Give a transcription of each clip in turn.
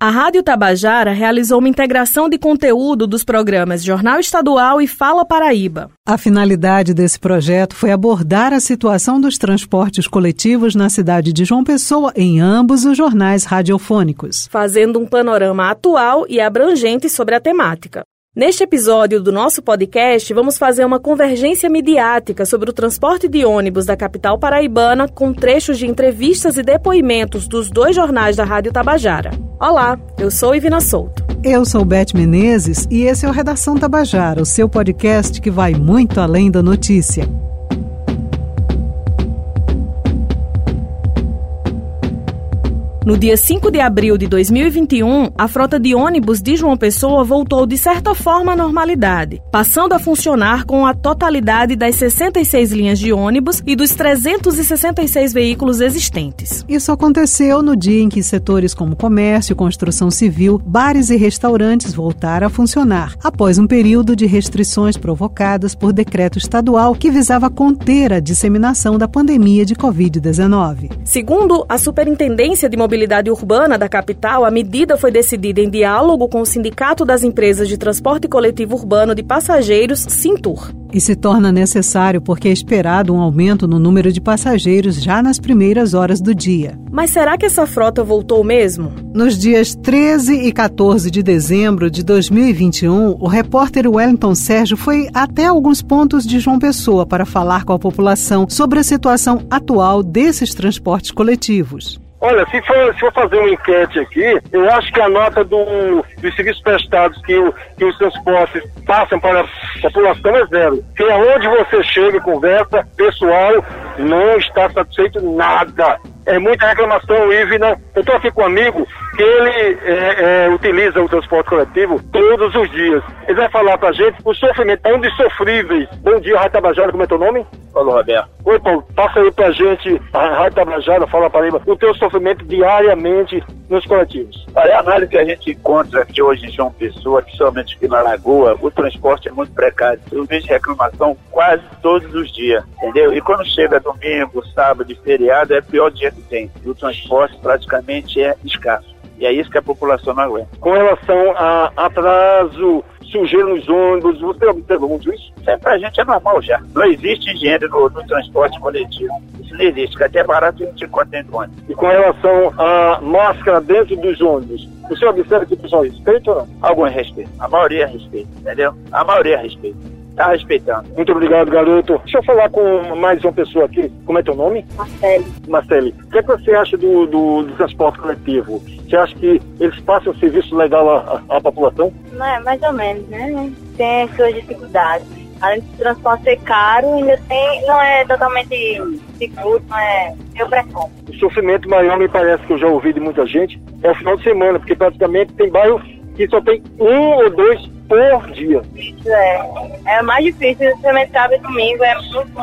A Rádio Tabajara realizou uma integração de conteúdo dos programas Jornal Estadual e Fala Paraíba. A finalidade desse projeto foi abordar a situação dos transportes coletivos na cidade de João Pessoa em ambos os jornais radiofônicos, fazendo um panorama atual e abrangente sobre a temática. Neste episódio do nosso podcast, vamos fazer uma convergência midiática sobre o transporte de ônibus da capital paraibana com trechos de entrevistas e depoimentos dos dois jornais da Rádio Tabajara. Olá, eu sou Ivina Souto. Eu sou Beth Menezes e esse é o Redação Tabajara, o seu podcast que vai muito além da notícia. No dia 5 de abril de 2021, a frota de ônibus de João Pessoa voltou de certa forma à normalidade, passando a funcionar com a totalidade das 66 linhas de ônibus e dos 366 veículos existentes. Isso aconteceu no dia em que setores como comércio, construção civil, bares e restaurantes voltaram a funcionar, após um período de restrições provocadas por decreto estadual que visava conter a disseminação da pandemia de Covid-19. Segundo a Superintendência de Mobilidade mobilidade urbana da capital, a medida foi decidida em diálogo com o Sindicato das Empresas de Transporte Coletivo Urbano de Passageiros, Sintur. E se torna necessário porque é esperado um aumento no número de passageiros já nas primeiras horas do dia. Mas será que essa frota voltou mesmo? Nos dias 13 e 14 de dezembro de 2021, o repórter Wellington Sérgio foi até alguns pontos de João Pessoa para falar com a população sobre a situação atual desses transportes coletivos. Olha, se for, se for fazer uma enquete aqui, eu acho que a nota do, dos serviços prestados que, o, que os transportes passam para a população é zero. Que aonde você chega conversa, pessoal não está satisfeito nada é muita reclamação, Ivna. Eu estou aqui com um amigo que ele é, é, utiliza o transporte coletivo todos os dias. Ele vai falar pra gente o sofrimento, é um dos sofríveis. Bom dia, Rádio Tabajara, como é teu nome? Paulo Roberto. Oi, Paulo, passa aí pra gente, a Rádio Tabajara, fala para o teu sofrimento diariamente nos coletivos. Olha, a análise que a gente encontra aqui hoje em João Pessoa, principalmente aqui na Lagoa, o transporte é muito precário. Eu vejo reclamação quase todos os dias, entendeu? E quando chega domingo, sábado feriado, é o pior dia que tem. E o transporte praticamente é escasso. E é isso que a população não aguenta. Com relação a atraso, sujeira nos ônibus, você observa muito isso? Isso é, pra gente é normal já. Não existe higiene no, no transporte coletivo. Isso não existe, que até é barato a gente encontra dentro do ônibus. E com relação à máscara dentro dos ônibus, o senhor observa que o pessoal respeita ou não? Alguns respeitam. A maioria respeita, entendeu? A maioria respeita tá respeitando. Muito obrigado, garoto. Deixa eu falar com mais uma pessoa aqui. Como é teu nome? Marcele. Marcele, o que, é que você acha do, do, do, transporte coletivo? Você acha que eles passam um serviço legal à, à, à população? Não é, mais ou menos, né? Tem suas dificuldades. Além do transporte ser caro, ainda tem, não é totalmente seguro, não é. Eu preciso. O sofrimento maior, me parece que eu já ouvi de muita gente, é o final de semana, porque praticamente tem bairro que só tem um ou dois por dia. Isso é. É mais difícil, também sábado domingo, é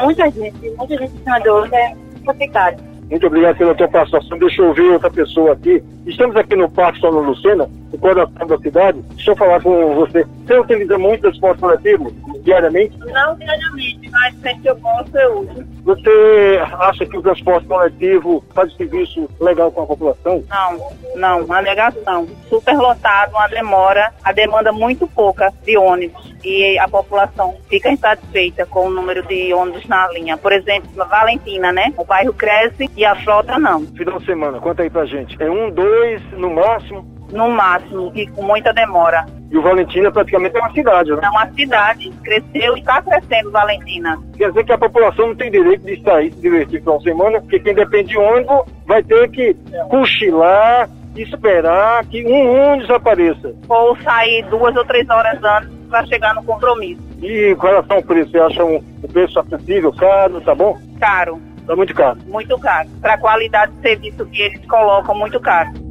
muita gente, muita gente em cima do outro, é complicado. Muito obrigado pela tua participação. Deixa eu ouvir outra pessoa aqui. Estamos aqui no Parque São Lucena, no coração da cidade. Deixa eu falar com você. Você utiliza muito transporte coletivo diariamente? Não diariamente, mas sempre que eu posso eu uso. Você acha que o transporte coletivo faz serviço legal com a população? Não, não, uma negação. Super lotado, uma demora, a demanda muito pouca de ônibus e a população fica insatisfeita com o número de ônibus na linha. Por exemplo, na Valentina, né? O bairro cresce e a frota não. Final de semana, conta aí pra gente. É um, dois, no máximo? No máximo, e com muita demora. E o Valentina praticamente é uma cidade, né? É uma cidade, cresceu e está crescendo Valentina. Quer dizer que a população não tem direito de sair, se divertir final de semana, porque quem depende de ônibus vai ter que cochilar, esperar que um ônibus apareça. Ou sair duas ou três horas antes para chegar no compromisso. E com relação ao preço, você acha um, um preço acessível, caro, tá bom? Caro. Tá muito caro? Muito caro. Para a qualidade de serviço que eles colocam, muito caro.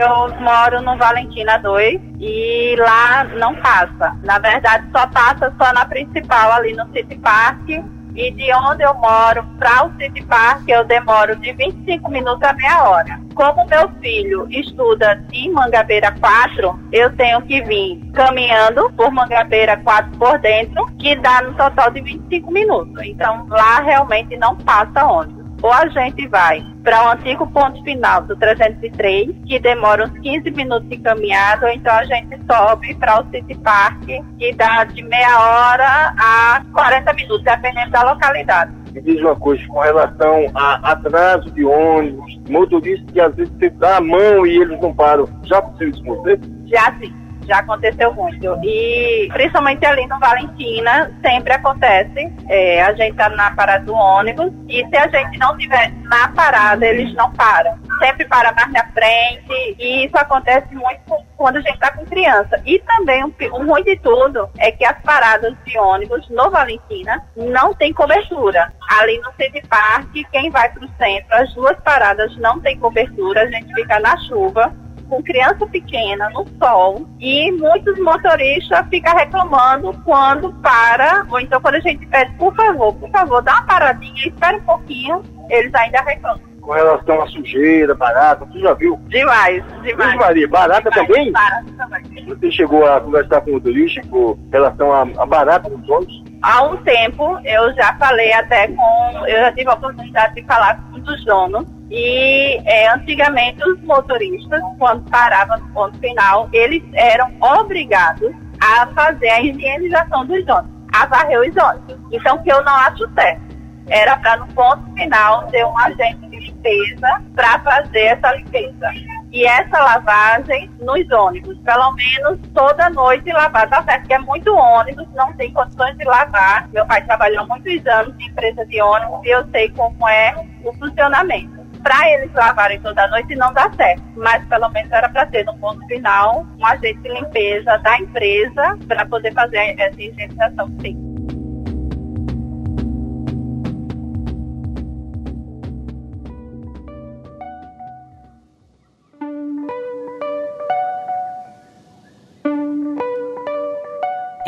Eu moro no Valentina 2 e lá não passa. Na verdade, só passa só na principal, ali no City Park e de onde eu moro para o City Park eu demoro de 25 minutos a meia hora. Como meu filho estuda em Mangabeira 4, eu tenho que vir caminhando por Mangabeira 4 por dentro, que dá no total de 25 minutos. Então lá realmente não passa ônibus. Ou a gente vai para o antigo ponto final do 303, que demora uns 15 minutos de caminhada, ou então a gente sobe para o City Park, que dá de meia hora a 40 minutos, dependendo da localidade. Me diz uma coisa com relação a atraso de ônibus, motoristas que às vezes você dá a mão e eles não param. Já aconteceu isso com você? Já sim já aconteceu muito. E principalmente ali no Valentina, sempre acontece. É, a gente tá na parada do ônibus e se a gente não tiver na parada, eles não param. Sempre para mais na frente. E isso acontece muito quando a gente está com criança. E também o, o ruim de tudo é que as paradas de ônibus no Valentina não tem cobertura. Ali no City Park, quem vai para o centro, as duas paradas não tem cobertura, a gente fica na chuva com criança pequena no sol e muitos motoristas ficam reclamando quando para, ou então quando a gente pede, por favor, por favor, dá uma paradinha, espera um pouquinho, eles ainda reclamam. Com relação à sujeira, barata, você já viu? Demais, demais. Maria, barata demais, também? Barata também. Você chegou a conversar com o motorista com relação à, barata nos ônibus? Há um tempo eu já falei até com, eu já tive a oportunidade de falar com um dos donos e é, antigamente os motoristas, quando paravam no ponto final, eles eram obrigados a fazer a higienização dos ônibus, a varrer os ônibus. Então, que eu não acho certo. Era para no ponto final ter um agente de limpeza para fazer essa limpeza. E essa lavagem nos ônibus, pelo menos toda noite lavar. Tá certo que é muito ônibus, não tem condições de lavar. Meu pai trabalhou muitos anos em empresa de ônibus e eu sei como é o funcionamento para eles lavarem toda noite não dá certo. Mas pelo menos era para ter no ponto final um agente de limpeza da empresa para poder fazer essa higienização sim.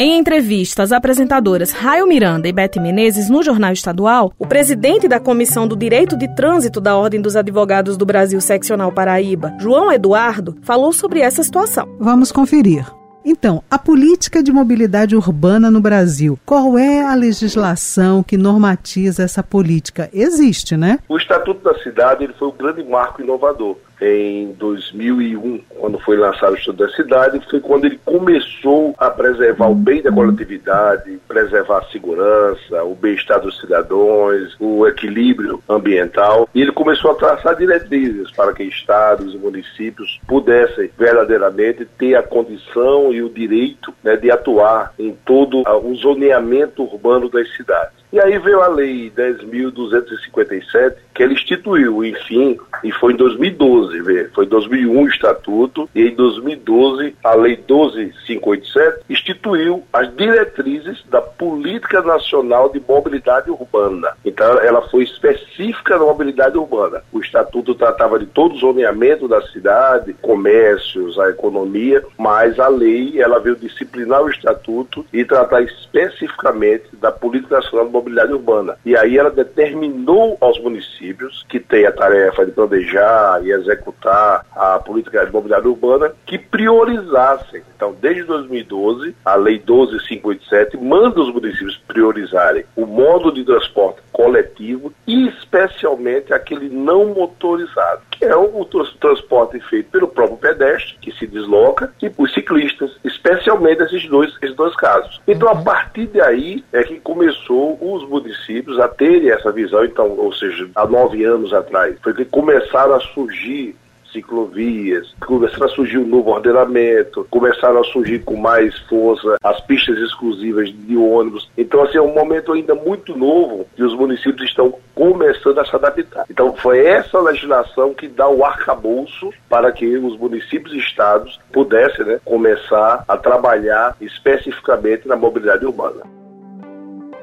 Em entrevista às apresentadoras Raio Miranda e Bete Menezes no Jornal Estadual, o presidente da Comissão do Direito de Trânsito da Ordem dos Advogados do Brasil Seccional Paraíba, João Eduardo, falou sobre essa situação. Vamos conferir. Então, a política de mobilidade urbana no Brasil, qual é a legislação que normatiza essa política? Existe, né? O Estatuto da Cidade ele foi um grande marco inovador em 2001, quando foi lançado o Estudo da Cidade, foi quando ele começou a preservar o bem da coletividade, preservar a segurança, o bem-estar dos cidadãos, o equilíbrio ambiental, e ele começou a traçar diretrizes para que estados e municípios pudessem verdadeiramente ter a condição e o direito né, de atuar em todo o zoneamento urbano das cidades. E aí veio a Lei 10.257, que ele instituiu, enfim, e foi em 2012, vê, foi em 2001 o Estatuto, e em 2012 a Lei 12.587 instituiu as diretrizes da Política Nacional de Mobilidade Urbana. Então ela foi específica na mobilidade urbana. O Estatuto tratava de todo o zoneamento da cidade, comércios, a economia, mas a lei ela veio disciplinar o Estatuto e tratar especificamente da Política Nacional de mobilidade urbana. E aí ela determinou aos municípios que têm a tarefa de planejar e executar a política de mobilidade urbana que priorizassem. Então, desde 2012, a Lei 12587 manda os municípios priorizarem o modo de transporte coletivo e especialmente aquele não motorizado, que é o transporte feito pelo próprio pedestre, que se desloca, e por ciclistas, especialmente esses dois, esses dois casos. Então, a partir daí é que começou os municípios a terem essa visão, então, ou seja, há nove anos atrás, foi que começaram a surgir ciclovias, começaram a surgir um novo ordenamento, começaram a surgir com mais força as pistas exclusivas de ônibus. Então, assim, é um momento ainda muito novo que os municípios estão começando a se adaptar. Então, foi essa legislação que dá o arcabouço para que os municípios e estados pudessem né, começar a trabalhar especificamente na mobilidade urbana.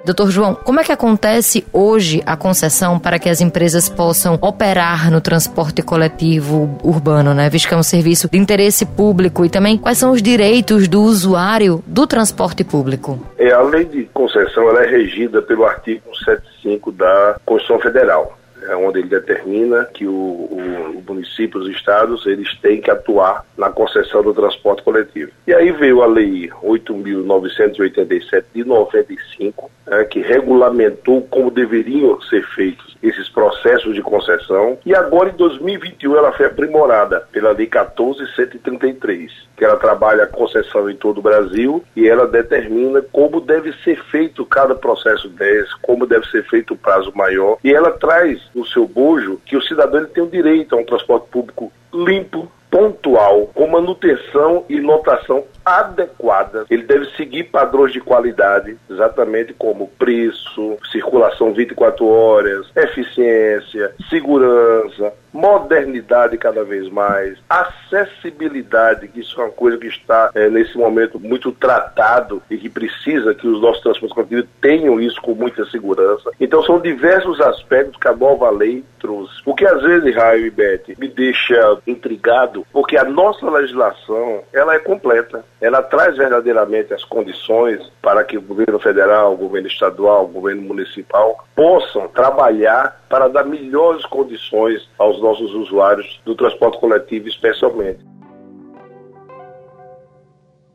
Doutor João, como é que acontece hoje a concessão para que as empresas possam operar no transporte coletivo urbano, né? Visto que é um serviço de interesse público e também quais são os direitos do usuário do transporte público? É, a lei de concessão ela é regida pelo artigo 75 da Constituição Federal. É onde ele determina que o, o, o município, os estados, eles têm que atuar na concessão do transporte coletivo. E aí veio a Lei 8.987 de 95, né, que regulamentou como deveriam ser feitos esses processos de concessão. E agora, em 2021, ela foi aprimorada pela Lei 14.133, que ela trabalha a concessão em todo o Brasil e ela determina como deve ser feito cada processo desse, como deve ser feito o prazo maior. E ela traz no seu bojo que o cidadão tem o direito a um transporte público limpo, pontual, com manutenção e lotação adequada. Ele deve seguir padrões de qualidade, exatamente como preço, circulação 24 horas, eficiência, segurança, modernidade cada vez mais, acessibilidade, que isso é uma coisa que está é, nesse momento muito tratado e que precisa que os nossos transportes coletivos tenham isso com muita segurança. Então são diversos aspectos que a nova lei trouxe. O que às vezes, Raio e Beth, me deixa intrigado, porque a nossa legislação ela é completa ela traz verdadeiramente as condições para que o governo federal, o governo estadual, o governo municipal possam trabalhar para dar melhores condições aos nossos usuários do transporte coletivo, especialmente.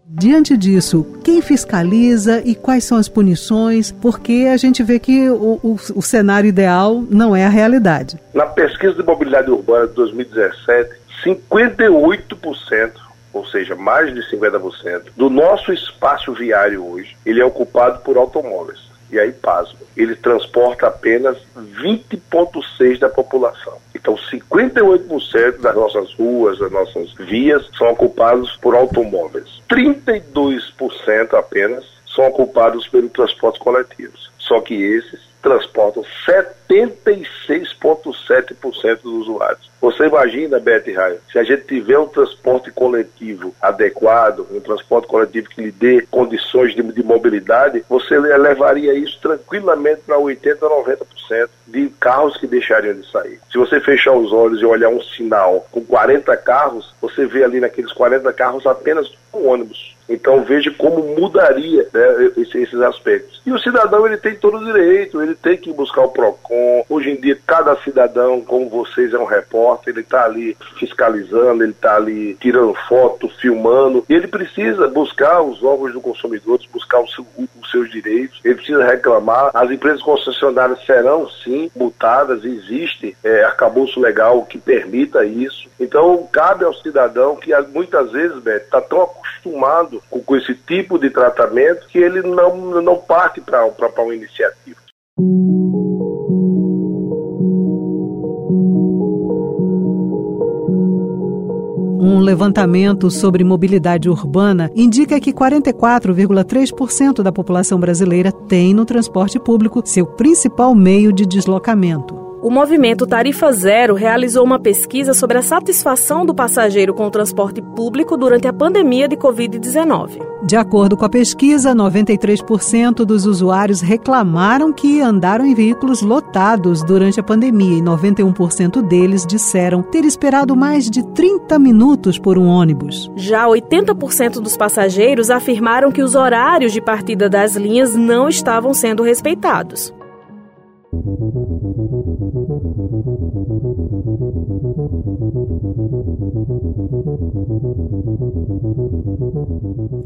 Diante disso, quem fiscaliza e quais são as punições? Porque a gente vê que o, o, o cenário ideal não é a realidade. Na pesquisa de mobilidade urbana de 2017, 58% ou seja, mais de 50%, do nosso espaço viário hoje, ele é ocupado por automóveis. E aí, pasmo, ele transporta apenas 20,6% da população. Então, 58% das nossas ruas, das nossas vias, são ocupados por automóveis. 32% apenas são ocupados pelos transportes coletivos. Só que esses transportam 76,7% dos usuários. Você imagina, Beth Raio, se a gente tiver um transporte coletivo adequado, um transporte coletivo que lhe dê condições de, de mobilidade, você levaria isso tranquilamente para 80%, 90% de carros que deixariam de sair. Se você fechar os olhos e olhar um sinal com 40 carros, você vê ali naqueles 40 carros apenas um ônibus. Então veja como mudaria né, esses aspectos. E o cidadão ele tem todo o direito, ele tem que buscar o PROCON. Hoje em dia, cada cidadão, como vocês, é um repórter, ele está ali fiscalizando, ele está ali tirando foto, filmando. E ele precisa buscar os órgãos do consumidor, buscar o seu, os seus direitos, ele precisa reclamar. As empresas concessionárias serão sim multadas, existe é, arcabouço legal que permita isso. Então, cabe ao cidadão que muitas vezes, está tão acostumado com, com, esse tipo de tratamento que ele não, não parte para uma iniciativa. Um levantamento sobre mobilidade urbana indica que 44,3% da população brasileira tem no transporte público seu principal meio de deslocamento o movimento Tarifa Zero realizou uma pesquisa sobre a satisfação do passageiro com o transporte público durante a pandemia de Covid-19. De acordo com a pesquisa, 93% dos usuários reclamaram que andaram em veículos lotados durante a pandemia e 91% deles disseram ter esperado mais de 30 minutos por um ônibus. Já 80% dos passageiros afirmaram que os horários de partida das linhas não estavam sendo respeitados.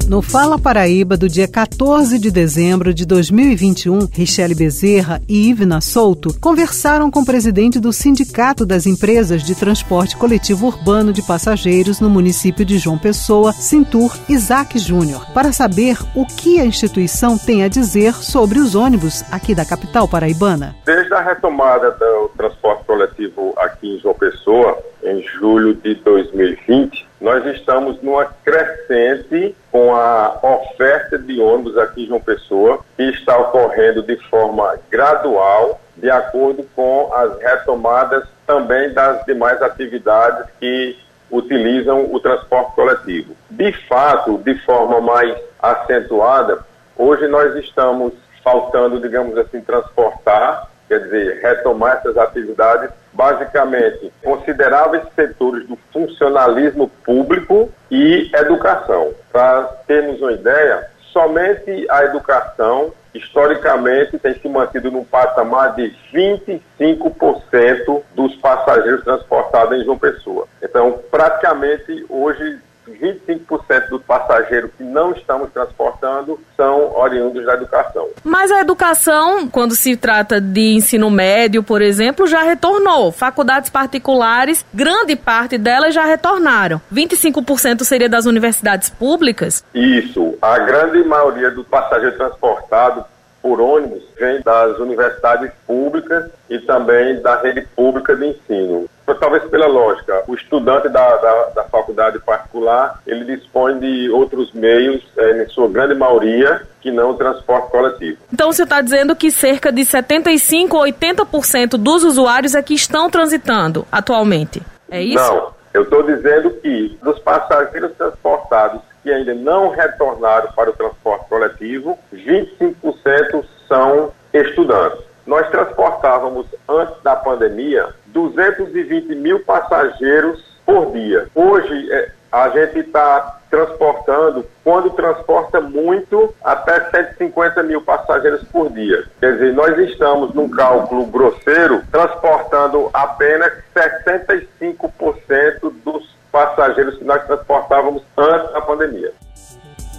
No Fala Paraíba do dia 14 de dezembro de 2021, Richelle Bezerra e Ivna Souto conversaram com o presidente do Sindicato das Empresas de Transporte Coletivo Urbano de Passageiros no município de João Pessoa, Cintur Isaac Júnior, para saber o que a instituição tem a dizer sobre os ônibus aqui da capital paraibana. Desde a retomada do transporte coletivo aqui em João Pessoa, em julho de 2020, nós estamos numa crescente com a oferta de ônibus aqui em João Pessoa, que está ocorrendo de forma gradual, de acordo com as retomadas também das demais atividades que utilizam o transporte coletivo. De fato, de forma mais acentuada, hoje nós estamos faltando, digamos assim, transportar quer dizer, retomar essas atividades, basicamente consideráveis setores do funcionalismo público e educação. Para termos uma ideia, somente a educação historicamente tem se mantido num patamar de 25% dos passageiros transportados em João Pessoa. Então, praticamente hoje 25% dos passageiros que não estamos transportando são oriundos da educação. Mas a educação, quando se trata de ensino médio, por exemplo, já retornou. Faculdades particulares, grande parte delas já retornaram. 25% seria das universidades públicas? Isso. A grande maioria do passageiro transportado por ônibus vem das universidades públicas e também da rede pública de ensino. Talvez pela lógica, o estudante da, da, da faculdade particular, ele dispõe de outros meios, é, em sua grande maioria, que não o transporte coletivo. Então você está dizendo que cerca de 75% ou 80% dos usuários é que estão transitando atualmente, é isso? Não, eu estou dizendo que dos passageiros transportados que ainda não retornaram para o transporte coletivo, 25% são estudantes. Nós transportávamos, antes da pandemia, 220 mil passageiros por dia. Hoje, é, a gente está transportando, quando transporta muito, até 150 mil passageiros por dia. Quer dizer, nós estamos, num cálculo grosseiro, transportando apenas 65% dos passageiros que nós transportávamos antes da pandemia.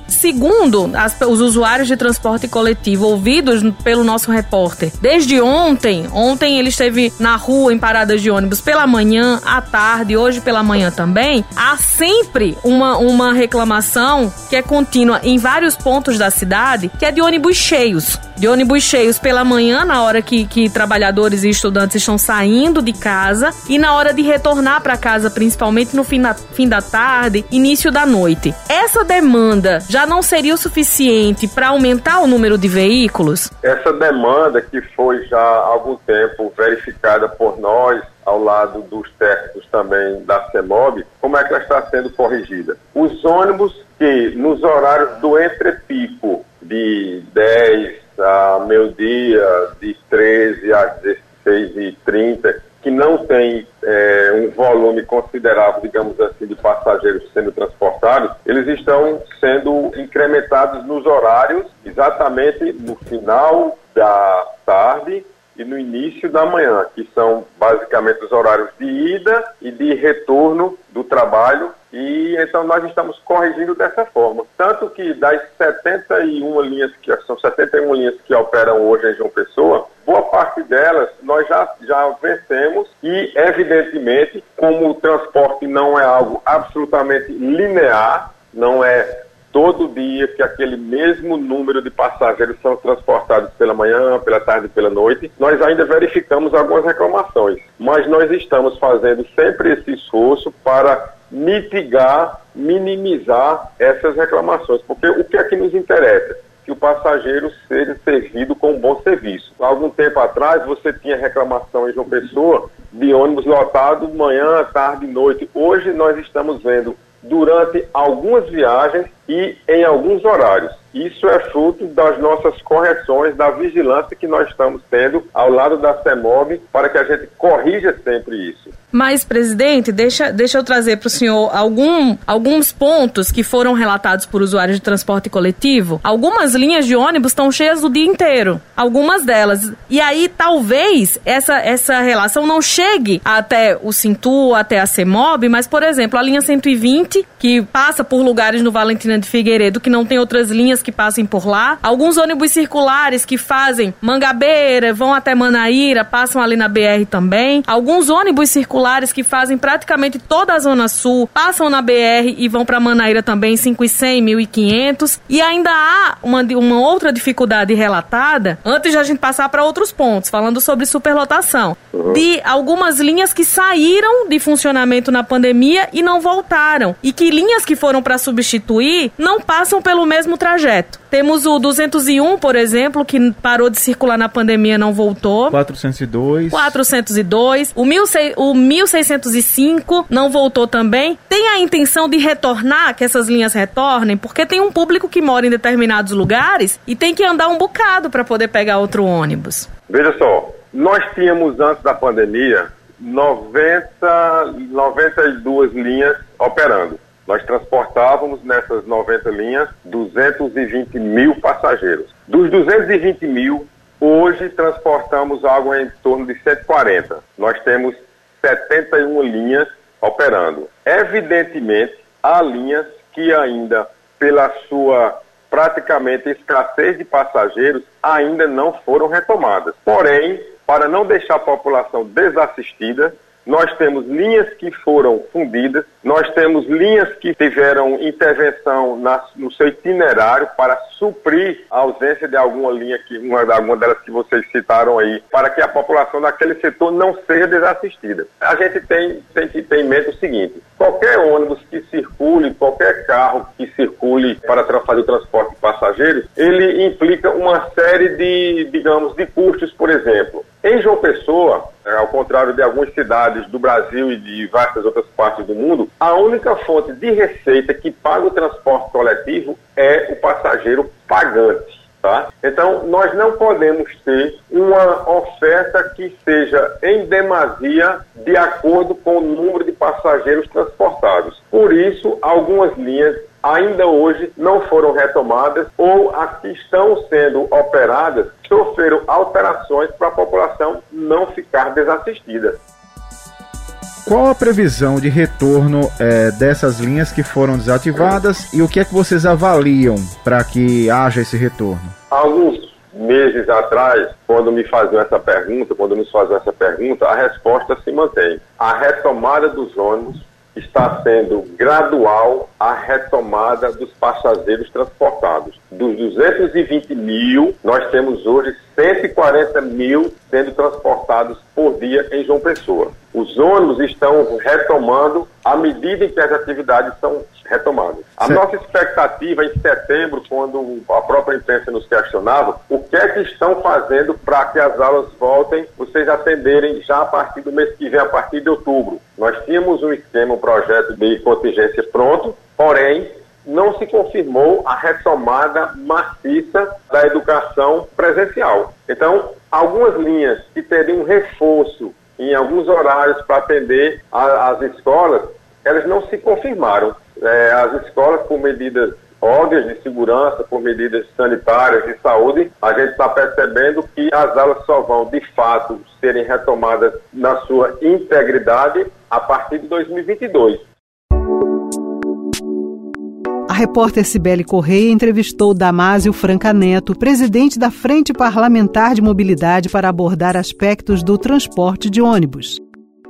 Segundo as, os usuários de transporte coletivo ouvidos pelo nosso repórter, desde ontem, ontem ele esteve na rua em paradas de ônibus pela manhã, à tarde, hoje pela manhã também, há sempre uma, uma reclamação que é contínua em vários pontos da cidade, que é de ônibus cheios. De ônibus cheios pela manhã, na hora que, que trabalhadores e estudantes estão saindo de casa, e na hora de retornar para casa, principalmente no fim da, fim da tarde, início da noite. Essa demanda já não seria o suficiente para aumentar o número de veículos? Essa demanda que foi já há algum tempo verificada por nós, ao lado dos técnicos também da CEMOB, como é que ela está sendo corrigida? Os ônibus que nos horários do entrepico de 10 a meio-dia, de 13 a 16 e 30, que não tem é, um volume considerável, digamos assim, de passageiros sendo transportados, eles estão sendo incrementados nos horários exatamente no final da tarde e no início da manhã, que são basicamente os horários de ida e de retorno do trabalho. E então nós estamos corrigindo dessa forma. Tanto que das 71 linhas que são 71 linhas que operam hoje em João Pessoa, boa parte delas nós já, já vencemos e, evidentemente, como o transporte não é algo absolutamente linear, não é todo dia que aquele mesmo número de passageiros são transportados pela manhã, pela tarde e pela noite, nós ainda verificamos algumas reclamações. Mas nós estamos fazendo sempre esse esforço para mitigar, minimizar essas reclamações, porque o que é que nos interessa? Que o passageiro seja servido com um bom serviço. Há algum tempo atrás você tinha reclamação em João Pessoa de ônibus lotado manhã, tarde noite. Hoje nós estamos vendo durante algumas viagens e em alguns horários. Isso é fruto das nossas correções, da vigilância que nós estamos tendo ao lado da CEMOB para que a gente corrija sempre isso. Mas, presidente, deixa, deixa eu trazer para o senhor algum, alguns pontos que foram relatados por usuários de transporte coletivo. Algumas linhas de ônibus estão cheias o dia inteiro, algumas delas. E aí, talvez, essa, essa relação não chegue até o Cintu, até a CEMOB, mas, por exemplo, a linha 120, que passa por lugares no Valentina de Figueiredo que não tem outras linhas que passem por lá. Alguns ônibus circulares que fazem Mangabeira, vão até Manaíra, passam ali na BR também. Alguns ônibus circulares que fazem praticamente toda a Zona Sul, passam na BR e vão para Manaíra também, 5,100, 1.500. E ainda há uma, uma outra dificuldade relatada, antes de a gente passar para outros pontos, falando sobre superlotação, uhum. de algumas linhas que saíram de funcionamento na pandemia e não voltaram. E que linhas que foram para substituir não passam pelo mesmo trajeto. Temos o 201, por exemplo, que parou de circular na pandemia não voltou. 402. 402. O, 16, o 1605 não voltou também. Tem a intenção de retornar, que essas linhas retornem, porque tem um público que mora em determinados lugares e tem que andar um bocado para poder pegar outro ônibus. Veja só, nós tínhamos antes da pandemia 90, 92 linhas operando. Nós transportávamos nessas 90 linhas 220 mil passageiros. Dos 220 mil, hoje transportamos algo em torno de 140. Nós temos 71 linhas operando. Evidentemente, há linhas que ainda, pela sua praticamente escassez de passageiros, ainda não foram retomadas. Porém, para não deixar a população desassistida, nós temos linhas que foram fundidas, nós temos linhas que tiveram intervenção na, no seu itinerário para suprir a ausência de alguma linha, que, uma, alguma delas que vocês citaram aí, para que a população daquele setor não seja desassistida. A gente tem, tem que ter em mente o seguinte: qualquer ônibus que circule, qualquer carro que circule para fazer o transporte de passageiros, ele implica uma série de, digamos, de custos, por exemplo. Em João Pessoa, é, ao contrário de algumas cidades do Brasil e de várias outras partes do mundo, a única fonte de receita que paga o transporte coletivo é o passageiro pagante. Tá? Então, nós não podemos ter uma oferta que seja em demasia de acordo com o número de passageiros transportados. Por isso, algumas linhas ainda hoje não foram retomadas ou as que estão sendo operadas sofreram alterações para a população não ficar desassistida. Qual a previsão de retorno é, dessas linhas que foram desativadas e o que é que vocês avaliam para que haja esse retorno? Alguns meses atrás, quando me faziam essa pergunta, quando nos faziam essa pergunta, a resposta se mantém. A retomada dos ônibus está sendo gradual a retomada dos passageiros transportados. Dos 220 mil, nós temos hoje 140 mil sendo transportados por dia em João Pessoa. Os ônibus estão retomando à medida em que as atividades são retomadas. A certo. nossa expectativa em setembro, quando a própria imprensa nos questionava, o que é que estão fazendo para que as aulas voltem, vocês atenderem já a partir do mês que vem, a partir de outubro. Nós tínhamos um esquema, um projeto de contingência pronto, porém não se confirmou a retomada maciça da educação presencial. Então, algumas linhas que teriam reforço em alguns horários para atender as escolas, elas não se confirmaram. É, as escolas, por medidas óbvias de segurança, por medidas sanitárias de saúde, a gente está percebendo que as aulas só vão, de fato, serem retomadas na sua integridade a partir de 2022 repórter Cibele Correia entrevistou Damásio Franca Neto, presidente da Frente Parlamentar de Mobilidade, para abordar aspectos do transporte de ônibus.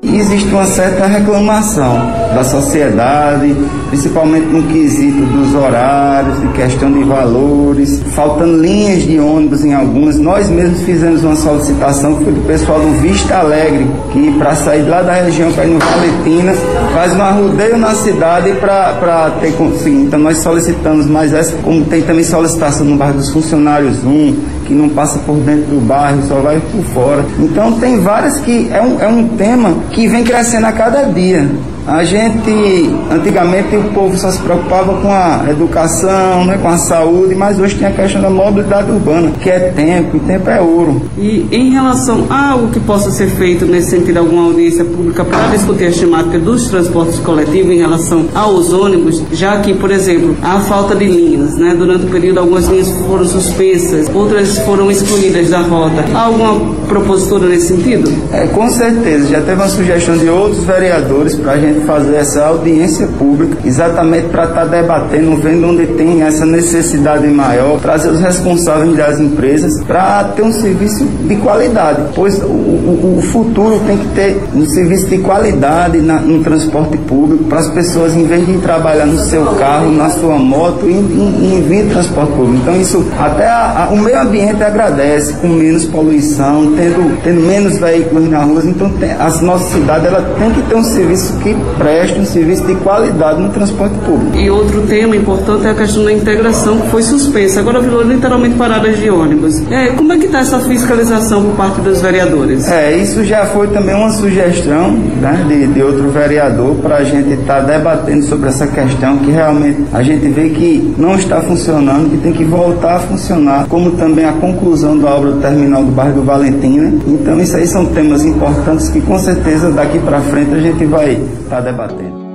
Existe uma certa reclamação da sociedade, principalmente no quesito dos horários, de questão de valores, faltando linhas de ônibus em algumas. Nós mesmos fizemos uma solicitação que foi do pessoal do Vista Alegre, que para sair lá da região para ir no Valentina, faz um arrodeio na cidade para ter conseguido. Então nós solicitamos mais essa, como tem também solicitação no bairro dos funcionários 1, que não passa por dentro do bairro, só vai por fora. Então tem várias que é um, é um tema que vem crescendo a cada dia. A gente, antigamente o povo só se preocupava com a educação, né, com a saúde, mas hoje tem a questão da mobilidade urbana, que é tempo, e tempo é ouro. E em relação a algo que possa ser feito nesse sentido, alguma audiência pública para discutir a temática dos transportes coletivos em relação aos ônibus, já que, por exemplo, há falta de linhas, né? Durante o período algumas linhas foram suspensas, outras foram excluídas da rota. Há alguma propositura nesse sentido? É, com certeza, já teve uma sugestão de outros vereadores para a gente fazer essa audiência pública, exatamente para estar tá debatendo, vendo onde tem essa necessidade maior, trazer os responsáveis das empresas para ter um serviço de qualidade, pois o, o, o, futuro tem que ter um serviço de qualidade na, no transporte público, para as pessoas, em vez de trabalhar no seu carro, na sua moto, e em vir transporte público. Então, isso até a, a, o meio ambiente agradece, com menos poluição, tendo, tendo menos veículos na rua. Então, tem, a nossa cidade ela tem que ter um serviço que preste um serviço de qualidade no transporte público. E outro tema importante é a questão da integração que foi suspensa. Agora virou literalmente paradas de ônibus. É, como é que está essa fiscalização por parte dos vereadores? É, isso já foi também uma sugestão né, de, de outro vereador para a gente estar tá debatendo sobre essa questão que realmente a gente vê que não está funcionando, que tem que voltar a funcionar, como também a conclusão da obra do terminal do bairro do Valentina. Então isso aí são temas importantes que com certeza daqui para frente a gente vai estar tá debatendo.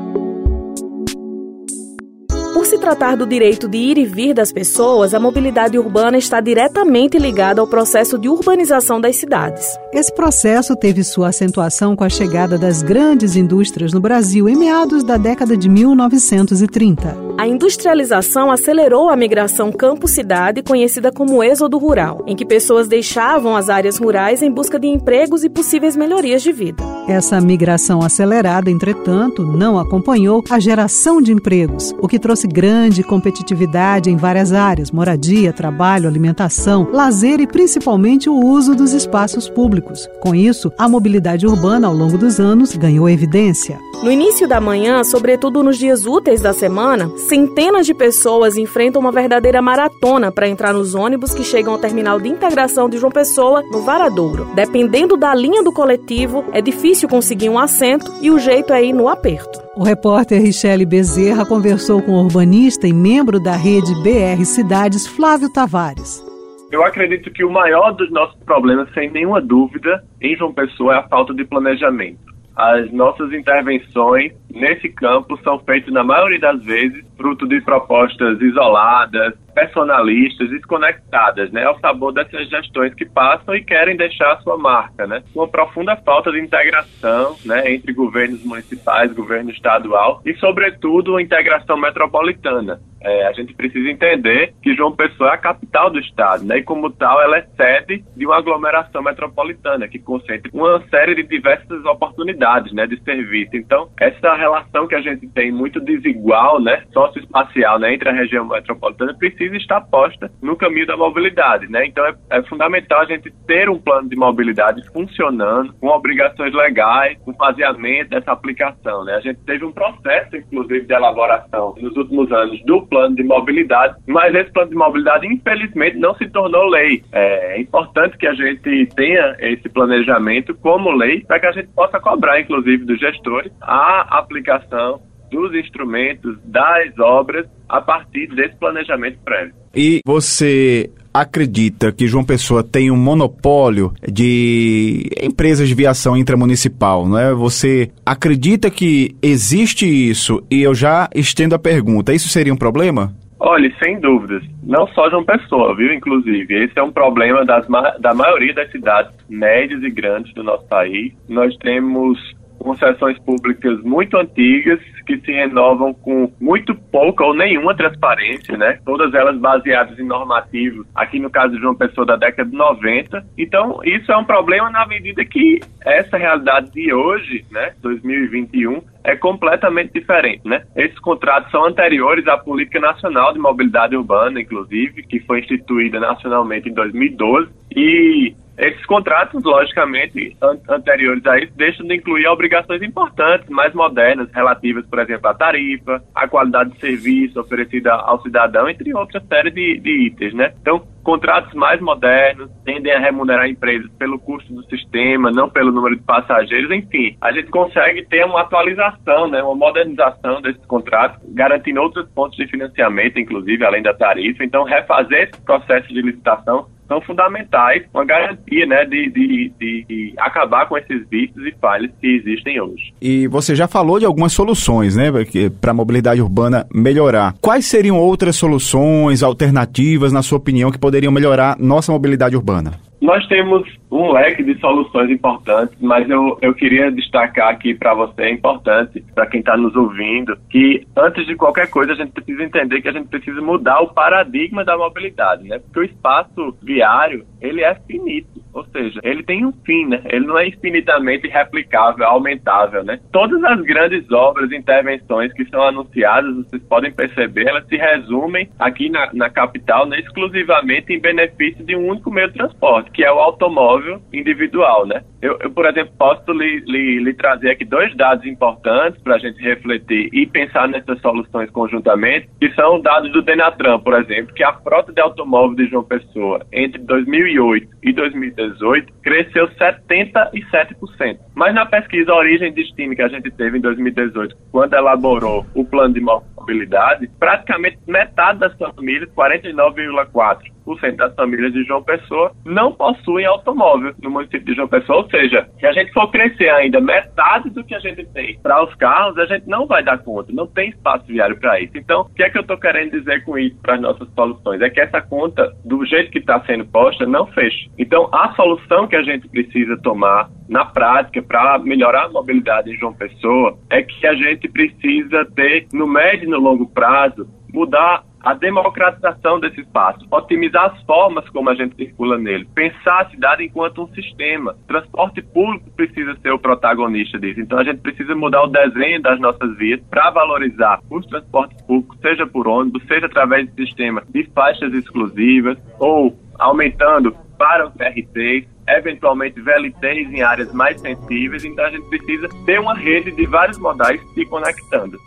Por se tratar do direito de ir e vir das pessoas, a mobilidade urbana está diretamente ligada ao processo de urbanização das cidades. Esse processo teve sua acentuação com a chegada das grandes indústrias no Brasil em meados da década de 1930. A industrialização acelerou a migração campo-cidade, conhecida como êxodo rural, em que pessoas deixavam as áreas rurais em busca de empregos e possíveis melhorias de vida. Essa migração acelerada, entretanto, não acompanhou a geração de empregos, o que trouxe grande competitividade em várias áreas: moradia, trabalho, alimentação, lazer e principalmente o uso dos espaços públicos. Com isso, a mobilidade urbana ao longo dos anos ganhou evidência. No início da manhã, sobretudo nos dias úteis da semana, centenas de pessoas enfrentam uma verdadeira maratona para entrar nos ônibus que chegam ao terminal de integração de João Pessoa, no Varadouro. Dependendo da linha do coletivo, é difícil conseguir um assento e o jeito é ir no aperto. O repórter Richelle Bezerra conversou com o urbanista e membro da rede BR Cidades, Flávio Tavares. Eu acredito que o maior dos nossos problemas, sem nenhuma dúvida, em João Pessoa é a falta de planejamento. As nossas intervenções nesse campo são feitas, na maioria das vezes, fruto de propostas isoladas, personalistas, desconectadas, né, ao sabor dessas gestões que passam e querem deixar a sua marca, né, uma profunda falta de integração, né, entre governos municipais, governo estadual e, sobretudo, a integração metropolitana. É, a gente precisa entender que João Pessoa é a capital do estado, né? E como tal, ela é sede de uma aglomeração metropolitana que concentra uma série de diversas oportunidades, né, de serviço. Então, essa relação que a gente tem muito desigual, né, socioespacial, né, entre a região metropolitana precisa estar posta no caminho da mobilidade, né? Então, é, é fundamental a gente ter um plano de mobilidade funcionando, com obrigações legais, com faseamento dessa aplicação, né? A gente teve um processo, inclusive, de elaboração nos últimos anos do plano de mobilidade, mas esse plano de mobilidade, infelizmente, não se tornou lei. É importante que a gente tenha esse planejamento como lei para que a gente possa cobrar, inclusive, dos gestores a aplicação dos instrumentos, das obras, a partir desse planejamento prévio. E você acredita que João Pessoa tem um monopólio de empresas de viação intramunicipal, não é? Você acredita que existe isso? E eu já estendo a pergunta, isso seria um problema? Olha, sem dúvidas. Não só João Pessoa, viu? Inclusive, esse é um problema das, da maioria das cidades médias e grandes do nosso país. Nós temos concessões públicas muito antigas que se renovam com muito pouca ou nenhuma transparência, né? Todas elas baseadas em normativos, aqui no caso de João Pessoa da década de 90. Então, isso é um problema na medida que essa realidade de hoje, né, 2021, é completamente diferente, né? Esses contratos são anteriores à Política Nacional de Mobilidade Urbana, inclusive, que foi instituída nacionalmente em 2012 e esses contratos, logicamente, an anteriores a isso, deixam de incluir obrigações importantes, mais modernas, relativas, por exemplo, à tarifa, à qualidade de serviço oferecida ao cidadão, entre outras séries de, de itens, né? Então, contratos mais modernos tendem a remunerar empresas pelo custo do sistema, não pelo número de passageiros, enfim. A gente consegue ter uma atualização, né, uma modernização desses contratos, garantindo outros pontos de financiamento, inclusive, além da tarifa. Então, refazer esse processo de licitação são fundamentais, uma garantia né, de, de, de, acabar com esses vícios e falhas que existem hoje. E você já falou de algumas soluções né, para a mobilidade urbana melhorar. Quais seriam outras soluções, alternativas, na sua opinião, que poderiam melhorar nossa mobilidade urbana? Nós temos um leque de soluções importantes, mas eu, eu queria destacar aqui para você, é importante, para quem está nos ouvindo, que antes de qualquer coisa a gente precisa entender que a gente precisa mudar o paradigma da mobilidade, né? Porque o espaço viário, ele é finito, ou seja, ele tem um fim, né? Ele não é infinitamente replicável, aumentável, né? Todas as grandes obras intervenções que são anunciadas, vocês podem perceber, elas se resumem aqui na, na capital né, exclusivamente em benefício de um único meio de transporte, que é o automóvel individual, né? Eu, eu por exemplo, posso lhe, lhe, lhe, trazer aqui dois dados importantes para a gente refletir e pensar nessas soluções conjuntamente, que são dados do Denatran, por exemplo, que a frota de automóvel de João Pessoa entre 2008 e 2018 cresceu 77%. Mas na pesquisa Origem e Destino que a gente teve em 2018, quando elaborou o plano de mobilidade, praticamente metade das famílias, 49,4%, 60% das famílias de João Pessoa não possuem automóvel no município de João Pessoa. Seja, se a gente for crescer ainda metade do que a gente tem para os carros, a gente não vai dar conta, não tem espaço viário para isso. Então, o que é que eu estou querendo dizer com isso para as nossas soluções? É que essa conta, do jeito que está sendo posta, não fecha. Então, a solução que a gente precisa tomar na prática para melhorar a mobilidade em João Pessoa é que a gente precisa ter, no médio e no longo prazo, mudar a democratização desse espaço, otimizar as formas como a gente circula nele, pensar a cidade enquanto um sistema. transporte público precisa ser o protagonista disso. Então a gente precisa mudar o desenho das nossas vias para valorizar os transportes públicos, seja por ônibus, seja através de sistema de faixas exclusivas ou aumentando para os RTs, eventualmente VLTs em áreas mais sensíveis. Então a gente precisa ter uma rede de vários modais se conectando.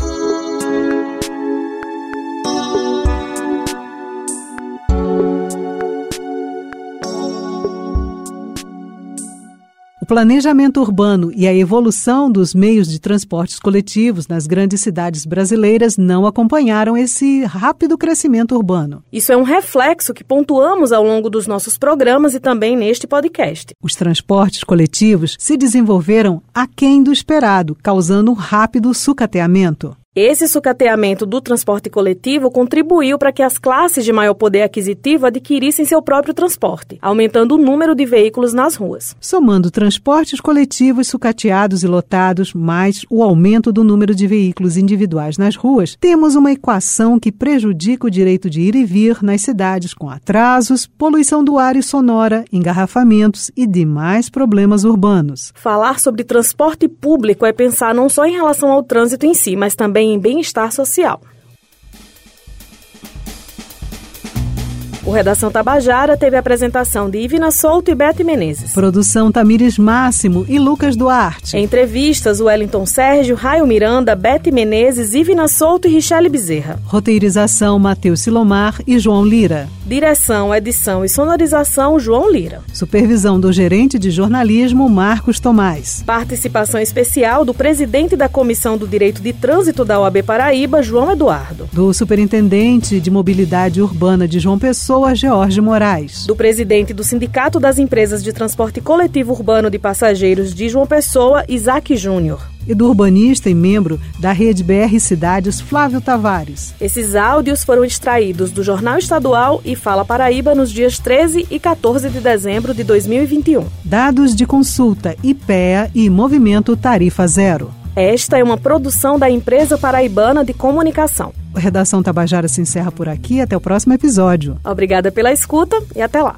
Planejamento urbano e a evolução dos meios de transportes coletivos nas grandes cidades brasileiras não acompanharam esse rápido crescimento urbano. Isso é um reflexo que pontuamos ao longo dos nossos programas e também neste podcast. Os transportes coletivos se desenvolveram aquém do esperado, causando um rápido sucateamento. Esse sucateamento do transporte coletivo contribuiu para que as classes de maior poder aquisitivo adquirissem seu próprio transporte, aumentando o número de veículos nas ruas. Somando transportes coletivos sucateados e lotados, mais o aumento do número de veículos individuais nas ruas, temos uma equação que prejudica o direito de ir e vir nas cidades, com atrasos, poluição do ar e sonora, engarrafamentos e demais problemas urbanos. Falar sobre transporte público é pensar não só em relação ao trânsito em si, mas também em bem-estar social. O Redação Tabajara teve a apresentação de Ivina Souto e Bete Menezes. Produção Tamires Máximo e Lucas Duarte. Entrevistas Wellington Sérgio, Raio Miranda, Bete Menezes, Ivina Souto e Richelle Bezerra. Roteirização Matheus Silomar e João Lira. Direção, edição e sonorização João Lira. Supervisão do gerente de jornalismo Marcos Tomás. Participação especial do presidente da Comissão do Direito de Trânsito da OAB Paraíba, João Eduardo. Do superintendente de Mobilidade Urbana de João Pessoa, Pessoa George Moraes. Do presidente do Sindicato das Empresas de Transporte Coletivo Urbano de Passageiros de João Pessoa, Isaac Júnior e do urbanista e membro da Rede BR Cidades, Flávio Tavares. Esses áudios foram extraídos do Jornal Estadual e Fala Paraíba nos dias 13 e 14 de dezembro de 2021. Dados de consulta IPEA e Movimento Tarifa Zero. Esta é uma produção da Empresa Paraibana de Comunicação. A Redação Tabajara se encerra por aqui. Até o próximo episódio. Obrigada pela escuta e até lá.